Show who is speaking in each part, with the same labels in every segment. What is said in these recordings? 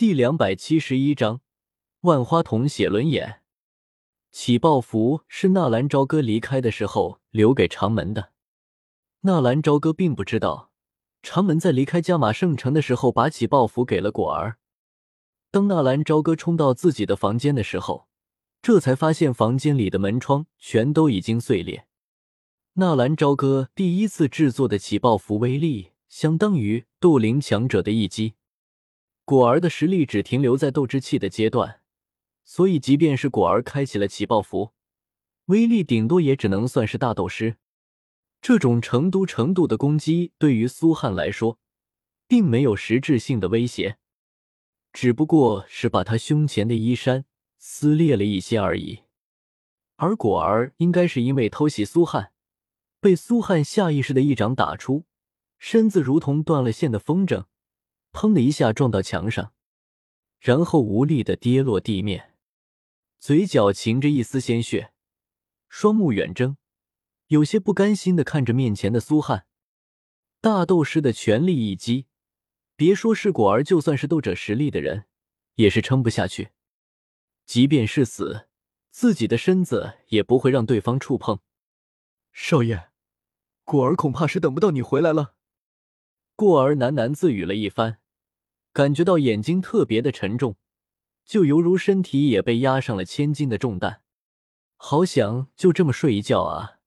Speaker 1: 第两百七十一章，万花筒写轮眼。起爆符是纳兰朝歌离开的时候留给长门的。纳兰朝歌并不知道，长门在离开加马圣城的时候把起爆符给了果儿。当纳兰朝歌冲到自己的房间的时候，这才发现房间里的门窗全都已经碎裂。纳兰朝歌第一次制作的起爆符威力，相当于斗灵强者的一击。果儿的实力只停留在斗之气的阶段，所以即便是果儿开启了起爆符，威力顶多也只能算是大斗师。这种程度程度的攻击对于苏汉来说，并没有实质性的威胁，只不过是把他胸前的衣衫撕裂了一些而已。而果儿应该是因为偷袭苏汉，被苏汉下意识的一掌打出，身子如同断了线的风筝。砰的一下撞到墙上，然后无力的跌落地面，嘴角噙着一丝鲜血，双目远睁，有些不甘心的看着面前的苏汉。大斗师的全力一击，别说是果儿，就算是斗者实力的人，也是撑不下去。即便是死，自己的身子也不会让对方触碰。
Speaker 2: 少爷，果儿恐怕是等不到你回来了。
Speaker 1: 过儿喃喃自语了一番，感觉到眼睛特别的沉重，就犹如身体也被压上了千斤的重担，好想就这么睡一觉啊！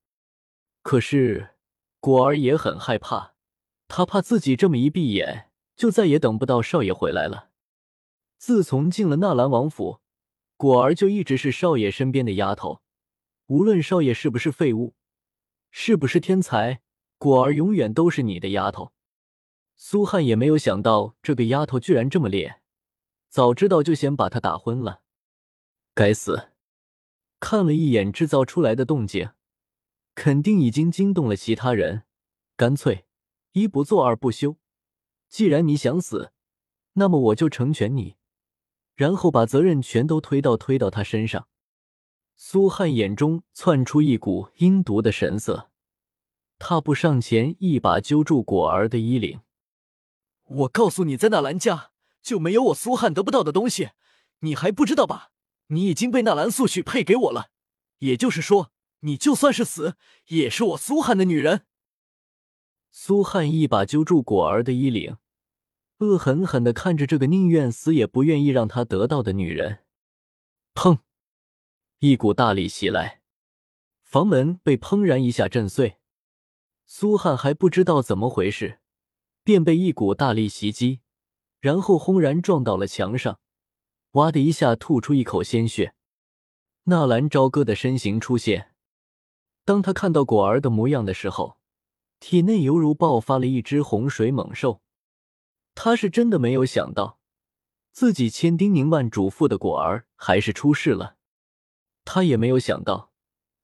Speaker 1: 可是果儿也很害怕，他怕自己这么一闭眼，就再也等不到少爷回来了。自从进了纳兰王府，果儿就一直是少爷身边的丫头，无论少爷是不是废物，是不是天才，果儿永远都是你的丫头。苏汉也没有想到这个丫头居然这么烈，早知道就先把她打昏了。该死！看了一眼制造出来的动静，肯定已经惊动了其他人，干脆一不做二不休。既然你想死，那么我就成全你，然后把责任全都推到推到他身上。苏汉眼中窜出一股阴毒的神色，踏步上前，一把揪住果儿的衣领。
Speaker 2: 我告诉你，在纳兰家就没有我苏汉得不到的东西，你还不知道吧？你已经被纳兰素许配给我了，也就是说，你就算是死，也是我苏汉的女人。
Speaker 1: 苏汉一把揪住果儿的衣领，恶狠狠的看着这个宁愿死也不愿意让他得到的女人。砰！一股大力袭来，房门被砰然一下震碎。苏汉还不知道怎么回事。便被一股大力袭击，然后轰然撞到了墙上，哇的一下吐出一口鲜血。纳兰朝歌的身形出现，当他看到果儿的模样的时候，体内犹如爆发了一只洪水猛兽。他是真的没有想到，自己千叮咛万嘱咐的果儿还是出事了。他也没有想到，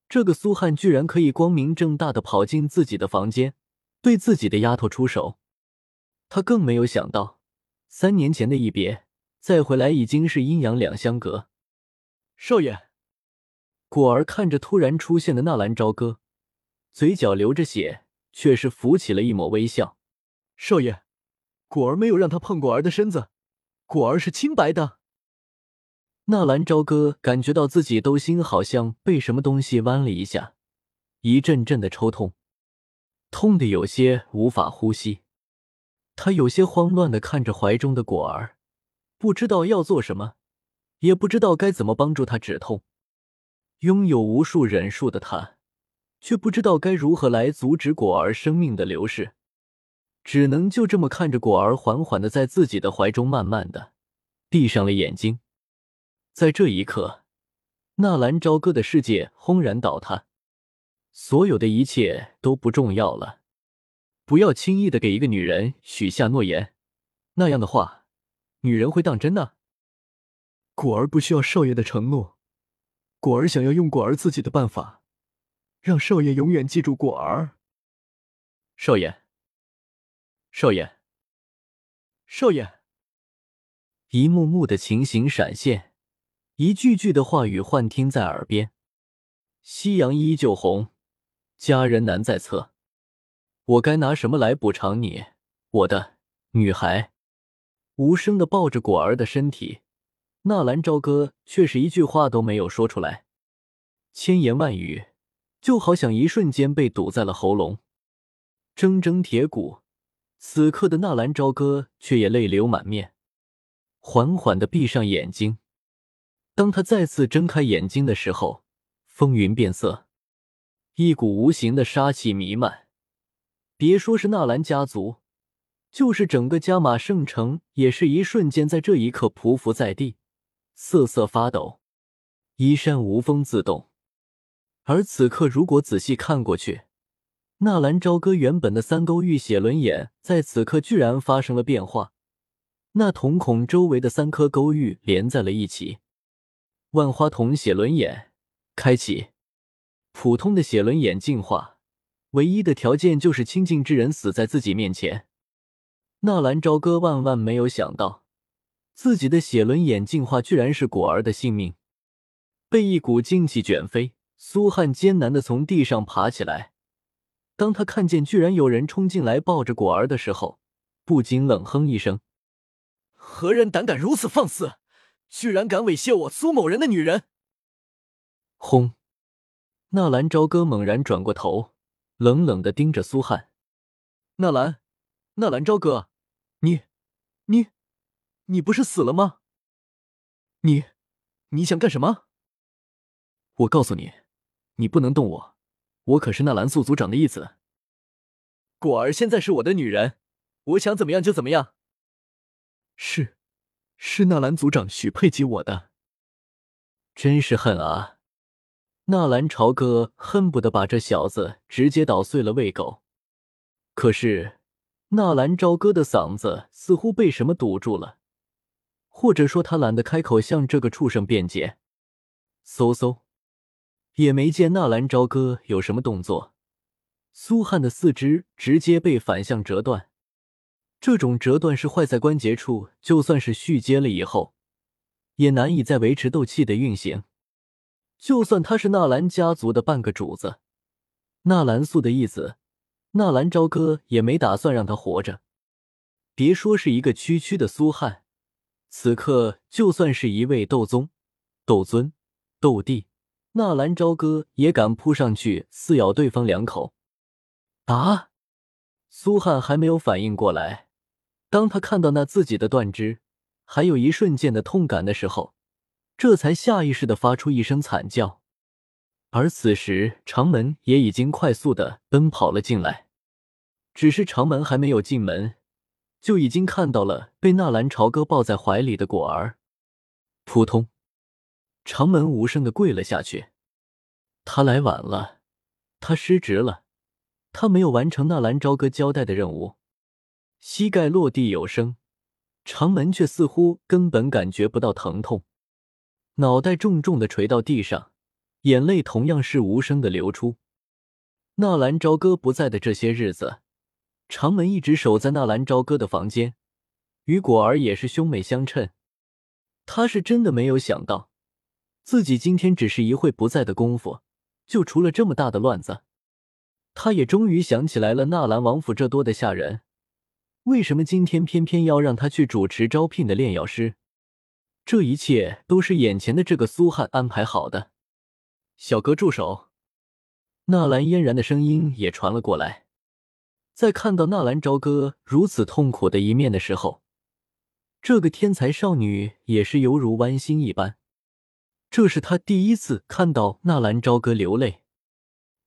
Speaker 1: 这个苏汉居然可以光明正大的跑进自己的房间，对自己的丫头出手。他更没有想到，三年前的一别，再回来已经是阴阳两相隔。
Speaker 2: 少爷，
Speaker 1: 果儿看着突然出现的纳兰朝歌，嘴角流着血，却是浮起了一抹微笑。
Speaker 2: 少爷，果儿没有让他碰果儿的身子，果儿是清白的。
Speaker 1: 纳兰朝歌感觉到自己兜心好像被什么东西剜了一下，一阵阵的抽痛，痛的有些无法呼吸。他有些慌乱的看着怀中的果儿，不知道要做什么，也不知道该怎么帮助他止痛。拥有无数忍术的他，却不知道该如何来阻止果儿生命的流逝，只能就这么看着果儿缓缓的在自己的怀中慢慢的闭上了眼睛。在这一刻，纳兰朝歌的世界轰然倒塌，所有的一切都不重要了。不要轻易的给一个女人许下诺言，那样的话，女人会当真的。
Speaker 2: 果儿不需要少爷的承诺，果儿想要用果儿自己的办法，让少爷永远记住果儿。
Speaker 1: 少爷，少爷，
Speaker 2: 少爷，
Speaker 1: 一幕幕的情形闪现，一句句的话语幻听在耳边。夕阳依旧红，佳人难在侧。我该拿什么来补偿你，我的女孩？无声的抱着果儿的身体，纳兰朝歌却是一句话都没有说出来，千言万语就好像一瞬间被堵在了喉咙，铮铮铁骨。此刻的纳兰朝歌却也泪流满面，缓缓的闭上眼睛。当他再次睁开眼睛的时候，风云变色，一股无形的杀气弥漫。别说是纳兰家族。就是整个加马圣城，也是一瞬间在这一刻匍匐在地，瑟瑟发抖，衣衫无风自动。而此刻，如果仔细看过去，纳兰朝歌原本的三勾玉血轮眼，在此刻居然发生了变化，那瞳孔周围的三颗勾玉连在了一起。万花筒血轮眼开启，普通的血轮眼进化，唯一的条件就是亲近之人死在自己面前。纳兰朝歌万万没有想到，自己的血轮眼进化居然是果儿的性命。被一股劲气卷飞，苏汉艰难的从地上爬起来。当他看见居然有人冲进来抱着果儿的时候，不禁冷哼一声：“
Speaker 2: 何人胆敢如此放肆？居然敢猥亵我苏某人的女人！”
Speaker 1: 轰！纳兰朝歌猛然转过头，冷冷的盯着苏汉。
Speaker 2: 纳兰，纳兰朝歌。你，你，你不是死了吗？你，你想干什么？我告诉你，你不能动我，我可是纳兰素族长的义子。果儿现在是我的女人，我想怎么样就怎么样。是，是纳兰族长许配给我的。
Speaker 1: 真是恨啊！纳兰朝歌恨不得把这小子直接捣碎了喂狗，可是。纳兰朝歌的嗓子似乎被什么堵住了，或者说他懒得开口向这个畜生辩解。嗖嗖，也没见纳兰朝歌有什么动作，苏汉的四肢直接被反向折断。这种折断是坏在关节处，就算是续接了以后，也难以再维持斗气的运行。就算他是纳兰家族的半个主子，纳兰素的义子。纳兰朝歌也没打算让他活着。别说是一个区区的苏汉，此刻就算是一位斗宗、斗尊、斗帝，纳兰朝歌也敢扑上去撕咬对方两口。啊！苏汉还没有反应过来，当他看到那自己的断肢，还有一瞬间的痛感的时候，这才下意识的发出一声惨叫。而此时，长门也已经快速的奔跑了进来。只是长门还没有进门，就已经看到了被纳兰朝歌抱在怀里的果儿。扑通，长门无声的跪了下去。他来晚了，他失职了，他没有完成纳兰朝歌交代的任务。膝盖落地有声，长门却似乎根本感觉不到疼痛，脑袋重重的垂到地上。眼泪同样是无声的流出。纳兰朝歌不在的这些日子，长门一直守在纳兰朝歌的房间，与果儿也是兄妹相称。他是真的没有想到，自己今天只是一会不在的功夫，就出了这么大的乱子。他也终于想起来了，纳兰王府这多的下人，为什么今天偏偏要让他去主持招聘的炼药师？这一切都是眼前的这个苏汉安排好的。小哥住手！纳兰嫣然的声音也传了过来。在看到纳兰朝歌如此痛苦的一面的时候，这个天才少女也是犹如剜心一般。这是她第一次看到纳兰朝歌流泪，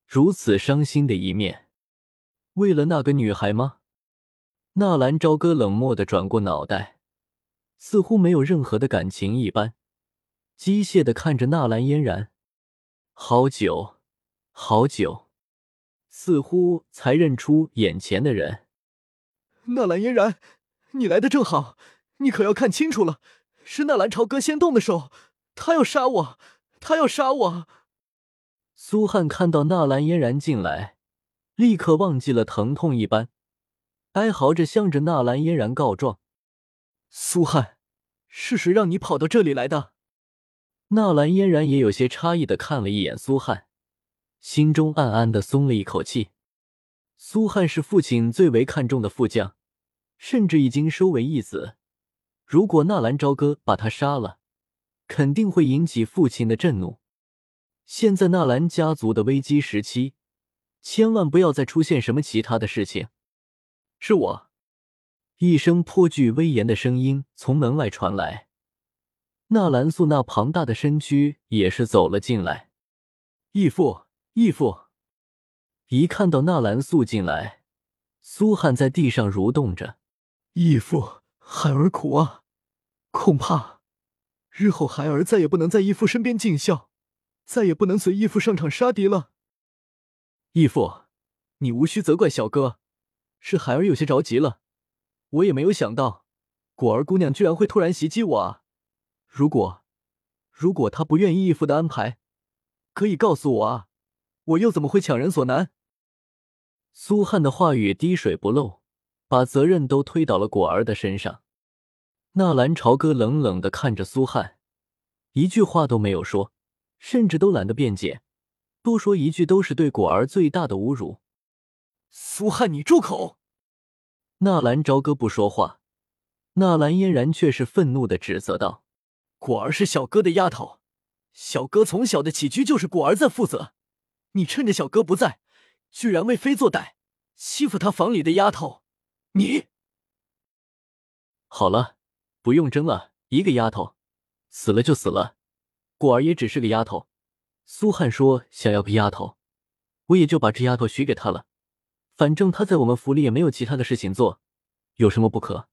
Speaker 1: 如此伤心的一面。为了那个女孩吗？纳兰朝歌冷漠的转过脑袋，似乎没有任何的感情一般，机械的看着纳兰嫣然。好久，好久，似乎才认出眼前的人。
Speaker 2: 纳兰嫣然，你来的正好，你可要看清楚了，是纳兰朝歌先动的手，他要杀我，他要杀我。
Speaker 1: 苏汉看到纳兰嫣然进来，立刻忘记了疼痛一般，哀嚎着向着纳兰嫣然告状：“
Speaker 2: 苏汉，是谁让你跑到这里来的？”
Speaker 1: 纳兰嫣然也有些诧异的看了一眼苏汉，心中暗暗的松了一口气。苏汉是父亲最为看重的副将，甚至已经收为义子，如果纳兰朝歌把他杀了，肯定会引起父亲的震怒。现在纳兰家族的危机时期，千万不要再出现什么其他的事情。
Speaker 2: 是我。
Speaker 1: 一声颇具威严的声音从门外传来，纳兰素那庞大的身躯也是走了进来。
Speaker 2: 义父，义父！
Speaker 1: 一看到纳兰素进来，苏汉在地上蠕动着。
Speaker 2: 义父，孩儿苦啊，恐怕日后孩儿再也不能在义父身边尽孝，再也不能随义父上场杀敌了。义父，你无需责怪小哥，是孩儿有些着急了。我也没有想到，果儿姑娘居然会突然袭击我啊！如果，如果她不愿意义父的安排，可以告诉我啊，我又怎么会强人所难？
Speaker 1: 苏汉的话语滴水不漏，把责任都推到了果儿的身上。纳兰朝歌冷冷的看着苏汉，一句话都没有说，甚至都懒得辩解，多说一句都是对果儿最大的侮辱。
Speaker 2: 苏汉，你住口！
Speaker 1: 纳兰朝歌不说话，纳兰嫣然却是愤怒的指责道：“
Speaker 2: 果儿是小哥的丫头，小哥从小的起居就是果儿在负责。你趁着小哥不在，居然为非作歹，欺负他房里的丫头！你……
Speaker 1: 好了，不用争了，一个丫头死了就死了，果儿也只是个丫头。苏汉说想要个丫头，我也就把这丫头许给他了。”反正他在我们府里也没有其他的事情做，有什么不可？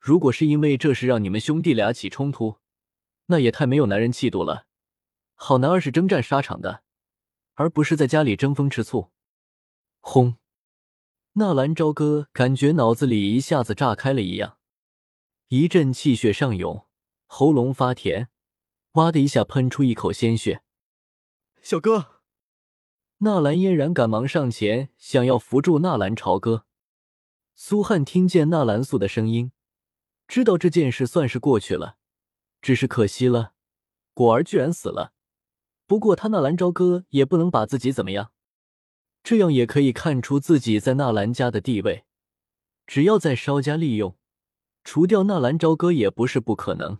Speaker 1: 如果是因为这事让你们兄弟俩起冲突，那也太没有男人气度了。好男儿是征战沙场的，而不是在家里争风吃醋。轰！纳兰朝歌感觉脑子里一下子炸开了一样，一阵气血上涌，喉咙发甜，哇的一下喷出一口鲜血。
Speaker 2: 小哥。
Speaker 1: 纳兰嫣然赶忙上前，想要扶住纳兰朝歌。苏汉听见纳兰素的声音，知道这件事算是过去了。只是可惜了，果儿居然死了。不过他纳兰朝歌也不能把自己怎么样，这样也可以看出自己在纳兰家的地位。只要再稍加利用，除掉纳兰朝歌也不是不可能。